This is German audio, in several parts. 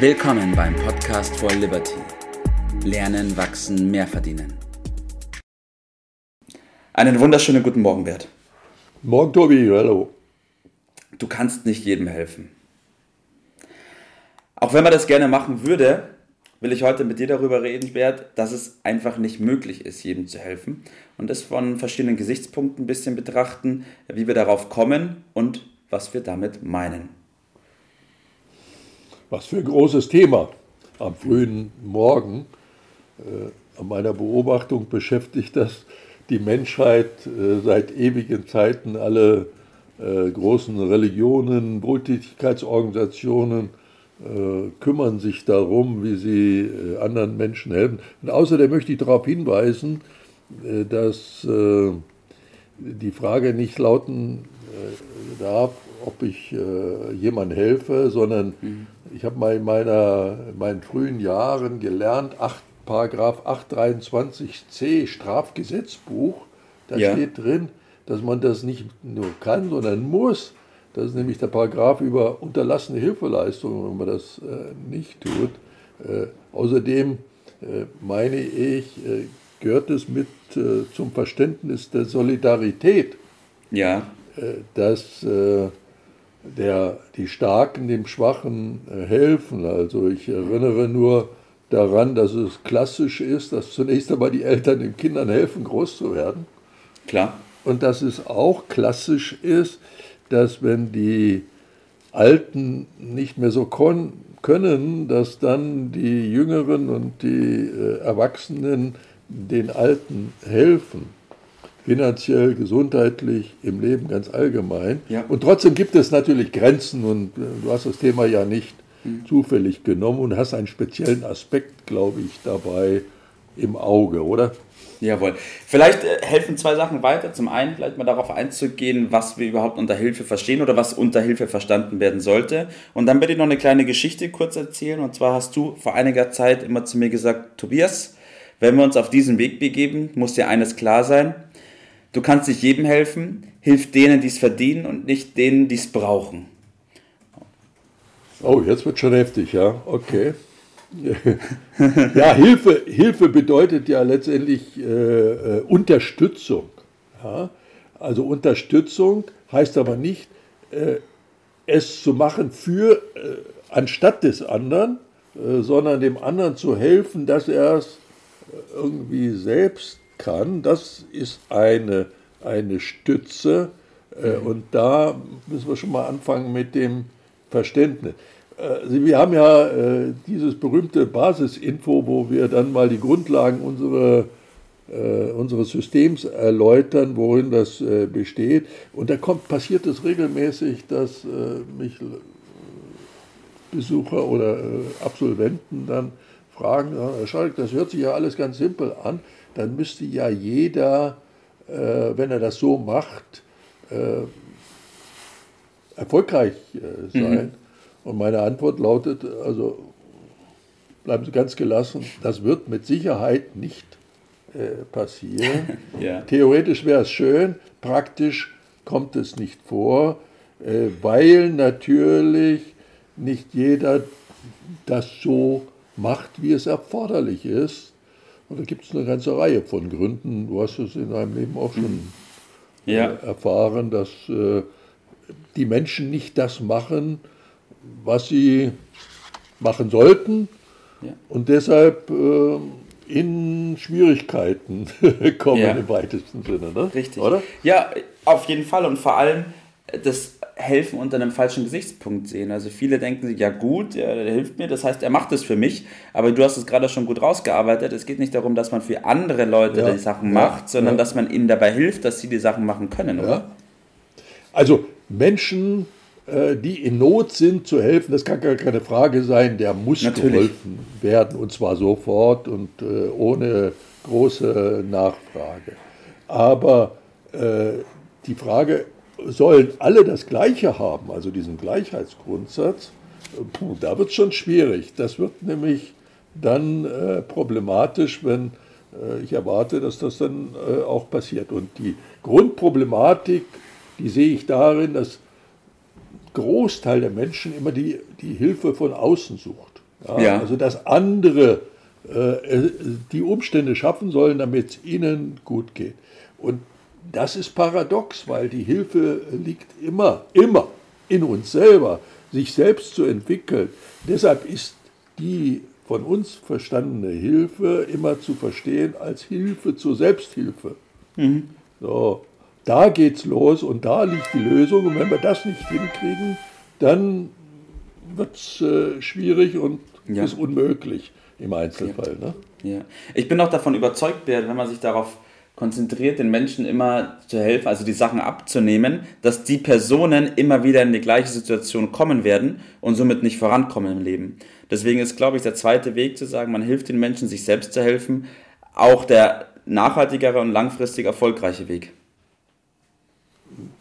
Willkommen beim Podcast for Liberty. Lernen, wachsen, mehr verdienen. Einen wunderschönen guten Morgen, Bert. Morgen, Tobi. Hallo. Du kannst nicht jedem helfen. Auch wenn man das gerne machen würde, will ich heute mit dir darüber reden, Bert, dass es einfach nicht möglich ist, jedem zu helfen und es von verschiedenen Gesichtspunkten ein bisschen betrachten, wie wir darauf kommen und was wir damit meinen. Was für ein großes Thema am frühen Morgen. Äh, an meiner Beobachtung beschäftigt das die Menschheit äh, seit ewigen Zeiten, alle äh, großen Religionen, Wohltätigkeitsorganisationen, äh, kümmern sich darum, wie sie äh, anderen Menschen helfen. Und außerdem möchte ich darauf hinweisen, äh, dass die Frage nicht lauten darf, ob ich jemandem helfe, sondern mhm. Ich habe mal in, meiner, in meinen frühen Jahren gelernt, 8, Paragraph 823c Strafgesetzbuch, da ja. steht drin, dass man das nicht nur kann, sondern muss. Das ist nämlich der Paragraph über unterlassene Hilfeleistungen, wenn man das äh, nicht tut. Äh, außerdem äh, meine ich, äh, gehört es mit äh, zum Verständnis der Solidarität, ja. Äh, dass der, die Starken dem Schwachen helfen. Also ich erinnere nur daran, dass es klassisch ist, dass zunächst einmal die Eltern den Kindern helfen, groß zu werden. Klar. Und dass es auch klassisch ist, dass wenn die Alten nicht mehr so können, dass dann die Jüngeren und die äh, Erwachsenen den Alten helfen. Finanziell, gesundheitlich, im Leben ganz allgemein. Ja. Und trotzdem gibt es natürlich Grenzen und äh, du hast das Thema ja nicht mhm. zufällig genommen und hast einen speziellen Aspekt, glaube ich, dabei im Auge, oder? Jawohl. Vielleicht äh, helfen zwei Sachen weiter. Zum einen vielleicht mal darauf einzugehen, was wir überhaupt unter Hilfe verstehen oder was unter Hilfe verstanden werden sollte. Und dann werde ich noch eine kleine Geschichte kurz erzählen. Und zwar hast du vor einiger Zeit immer zu mir gesagt, Tobias, wenn wir uns auf diesen Weg begeben, muss dir eines klar sein. Du kannst nicht jedem helfen, hilf denen, die es verdienen und nicht denen, die es brauchen. Oh, jetzt wird schon heftig, ja. Okay. ja, Hilfe, Hilfe bedeutet ja letztendlich äh, äh, Unterstützung. Ja? Also Unterstützung heißt aber nicht, äh, es zu machen für, äh, anstatt des anderen, äh, sondern dem anderen zu helfen, dass er es irgendwie selbst kann. Das ist eine, eine Stütze. Äh, mhm. Und da müssen wir schon mal anfangen mit dem Verständnis. Also wir haben ja äh, dieses berühmte Basisinfo, wo wir dann mal die Grundlagen unserer, äh, unseres Systems erläutern, worin das äh, besteht. Und da kommt, passiert es regelmäßig, dass äh, mich Besucher oder äh, Absolventen dann fragen, Herr Schalk, das hört sich ja alles ganz simpel an, dann müsste ja jeder, äh, wenn er das so macht, erfolgreich sein. Mhm. Und meine Antwort lautet, also bleiben Sie ganz gelassen, das wird mit Sicherheit nicht äh, passieren. ja. Theoretisch wäre es schön, praktisch kommt es nicht vor, äh, weil natürlich nicht jeder das so macht, wie es erforderlich ist. Und da gibt es eine ganze Reihe von Gründen. Du hast es in deinem Leben auch schon ja. äh, erfahren, dass äh, die Menschen nicht das machen, was sie machen sollten ja. und deshalb äh, in Schwierigkeiten kommen ja. im weitesten Sinne. Ne? Richtig. Oder? Ja, auf jeden Fall und vor allem das Helfen unter einem falschen Gesichtspunkt sehen. Also viele denken sich, ja gut, der, hilft mir, das heißt, er macht es für mich, aber du hast es gerade schon gut rausgearbeitet. Es geht nicht darum, dass man für andere Leute ja. die Sachen macht, sondern dass man ihnen dabei hilft, dass sie die Sachen machen können, oder? Also Menschen äh, die in Not sind, zu helfen, das kann gar keine Frage sein, der muss Natürlich. geholfen werden und zwar sofort und äh, ohne große Nachfrage. Aber äh, die Frage, sollen alle das Gleiche haben, also diesen Gleichheitsgrundsatz, puh, da wird es schon schwierig. Das wird nämlich dann äh, problematisch, wenn äh, ich erwarte, dass das dann äh, auch passiert. Und die Grundproblematik, die sehe ich darin, dass Großteil der Menschen immer die, die Hilfe von außen sucht. Ja, ja. Also dass andere äh, die Umstände schaffen sollen, damit es ihnen gut geht. Und das ist paradox, weil die Hilfe liegt immer, immer in uns selber, sich selbst zu entwickeln. Deshalb ist die von uns verstandene Hilfe immer zu verstehen als Hilfe zur Selbsthilfe. Mhm. So, da geht's los und da liegt die Lösung. Und wenn wir das nicht hinkriegen, dann wird es äh, schwierig und ja. ist unmöglich im Einzelfall. Ja. Ne? ja. Ich bin auch davon überzeugt, wenn man sich darauf konzentriert, den Menschen immer zu helfen, also die Sachen abzunehmen, dass die Personen immer wieder in die gleiche Situation kommen werden und somit nicht vorankommen im Leben. Deswegen ist, glaube ich, der zweite Weg zu sagen, man hilft den Menschen, sich selbst zu helfen, auch der nachhaltigere und langfristig erfolgreiche Weg.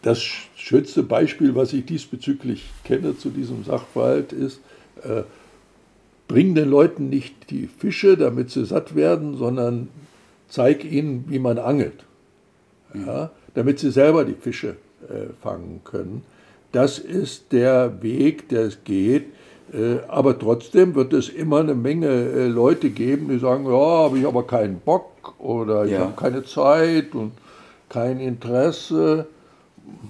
Das schönste Beispiel, was ich diesbezüglich kenne zu diesem Sachverhalt, ist, äh, bring den Leuten nicht die Fische, damit sie satt werden, sondern zeig ihnen, wie man angelt, ja, damit sie selber die Fische äh, fangen können. Das ist der Weg, der es geht. Äh, aber trotzdem wird es immer eine Menge äh, Leute geben, die sagen, ja, habe ich aber keinen Bock oder ich ja. habe keine Zeit und kein Interesse.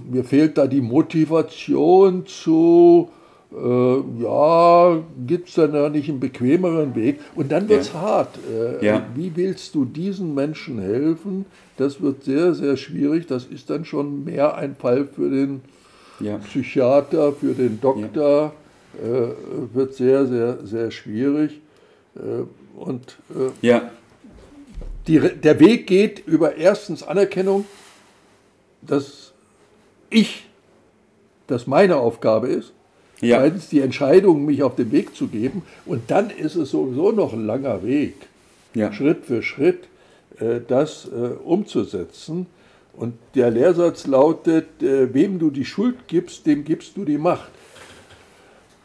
Mir fehlt da die Motivation zu, äh, ja, gibt es dann da nicht einen bequemeren Weg? Und dann wird es ja. hart. Äh, ja. Wie willst du diesen Menschen helfen? Das wird sehr, sehr schwierig. Das ist dann schon mehr ein Fall für den ja. Psychiater, für den Doktor. Äh, wird sehr, sehr, sehr schwierig. Äh, und äh, ja. Die, der Weg geht über erstens Anerkennung, dass ich, dass meine Aufgabe ist, ja. Zweitens die Entscheidung, mich auf den Weg zu geben. Und dann ist es sowieso noch ein langer Weg, ja. Schritt für Schritt, äh, das äh, umzusetzen. Und der Lehrsatz lautet, äh, wem du die Schuld gibst, dem gibst du die Macht.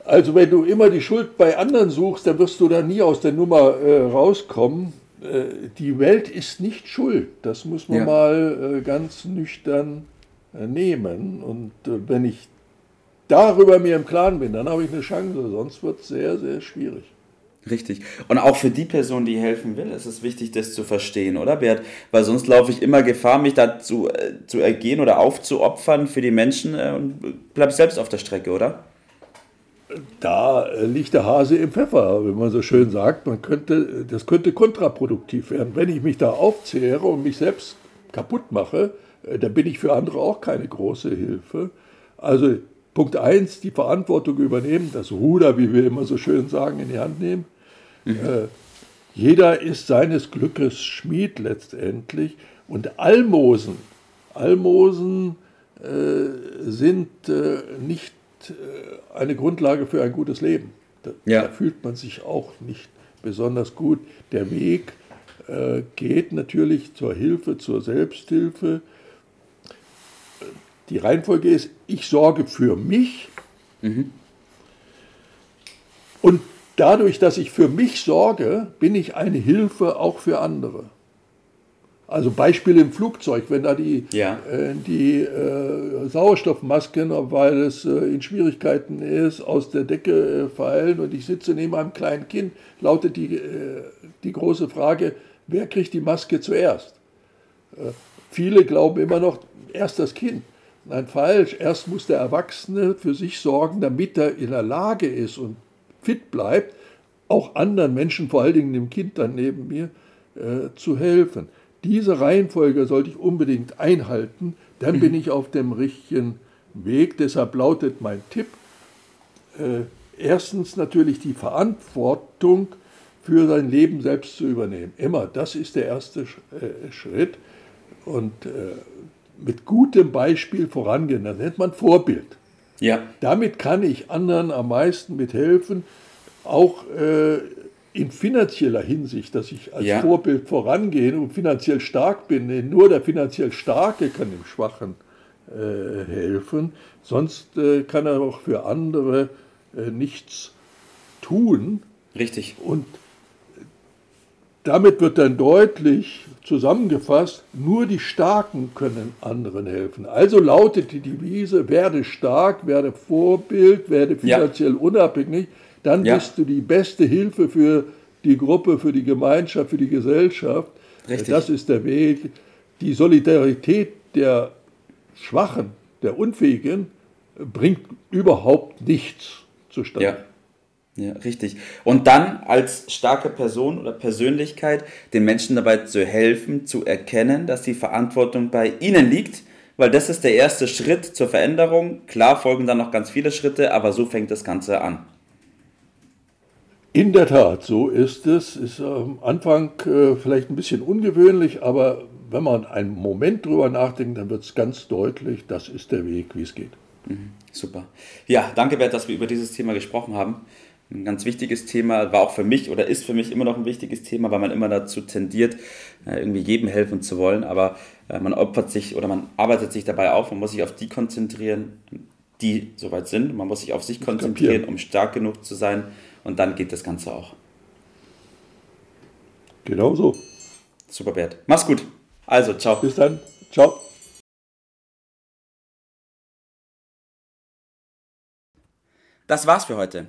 Also wenn du immer die Schuld bei anderen suchst, dann wirst du da nie aus der Nummer rauskommen. die Welt ist nicht schuld. Das muss man ja. mal ganz nüchtern nehmen. Und wenn ich darüber mir im Klaren bin, dann habe ich eine Chance. Sonst wird es sehr, sehr schwierig. Richtig. Und auch für die Person, die helfen will, ist es wichtig, das zu verstehen, oder Bert? Weil sonst laufe ich immer Gefahr, mich dazu äh, zu ergehen oder aufzuopfern für die Menschen äh, und bleib selbst auf der Strecke, oder? Da liegt der Hase im Pfeffer, wenn man so schön sagt. Man könnte, das könnte kontraproduktiv werden. Wenn ich mich da aufzehre und mich selbst kaputt mache, äh, dann bin ich für andere auch keine große Hilfe. Also Punkt 1, die Verantwortung übernehmen, das Ruder, wie wir immer so schön sagen, in die Hand nehmen. Mhm. Äh, jeder ist seines Glückes Schmied letztendlich. Und Almosen, Almosen äh, sind äh, nicht äh, eine Grundlage für ein gutes Leben. Da, ja. da, fühlt man sich auch nicht besonders gut. Der Weg äh, geht natürlich zur Hilfe, zur Selbsthilfe die Reihenfolge ist, ich sorge für mich mhm. und dadurch, dass ich für mich sorge, bin ich eine Hilfe auch für andere. Also Beispiel im Flugzeug, wenn da die, ja. äh, die äh, Sauerstoffmasken, weil es äh, in Schwierigkeiten ist, aus der Decke äh, fallen und ich sitze neben einem kleinen Kind, lautet die, äh, die große Frage, wer kriegt die Maske zuerst? Äh, viele glauben immer noch, erst das Kind. Nein, falsch. Erst muss der Erwachsene für sich sorgen, damit er in der Lage ist und fit bleibt, auch anderen Menschen, vor allen Dingen dem Kind dann neben mir, äh, zu helfen. Diese Reihenfolge sollte ich unbedingt einhalten, dann bin ich auf dem richtigen Weg. Deshalb lautet mein Tipp, äh, erstens natürlich die Verantwortung für sein Leben selbst zu übernehmen. Immer, das ist der erste äh, Schritt. Und äh, mit gutem Beispiel vorangehen. Das nennt man Vorbild. Ja. Damit kann ich anderen am meisten mithelfen, auch äh, in finanzieller Hinsicht, dass ich als ja. Vorbild vorangehe und finanziell stark bin. Nur der finanziell Starke kann dem Schwachen äh, helfen, sonst äh, kann er auch für andere äh, nichts tun. Richtig. Und damit wird dann deutlich zusammengefasst, nur die Starken können anderen helfen. Also lautet die Devise, werde stark, werde Vorbild, werde finanziell ja. unabhängig, dann ja. bist du die beste Hilfe für die Gruppe, für die Gemeinschaft, für die Gesellschaft. Richtig. Das ist der Weg. Die Solidarität der Schwachen, der Unfähigen, bringt überhaupt nichts zustande. Ja. Ja, richtig. Und dann als starke Person oder Persönlichkeit den Menschen dabei zu helfen, zu erkennen, dass die Verantwortung bei ihnen liegt, weil das ist der erste Schritt zur Veränderung. Klar folgen dann noch ganz viele Schritte, aber so fängt das Ganze an. In der Tat, so ist es. Ist am Anfang äh, vielleicht ein bisschen ungewöhnlich, aber wenn man einen Moment drüber nachdenkt, dann wird es ganz deutlich, das ist der Weg, wie es geht. Mhm, super. Ja, danke Bert, dass wir über dieses Thema gesprochen haben ein ganz wichtiges Thema, war auch für mich oder ist für mich immer noch ein wichtiges Thema, weil man immer dazu tendiert, äh, irgendwie jedem helfen zu wollen, aber äh, man opfert sich oder man arbeitet sich dabei auf, man muss sich auf die konzentrieren, die soweit sind, man muss sich auf sich konzentrieren, um stark genug zu sein und dann geht das Ganze auch. Genau so. Super, Bert. Mach's gut. Also, ciao. Bis dann. Ciao. Das war's für heute.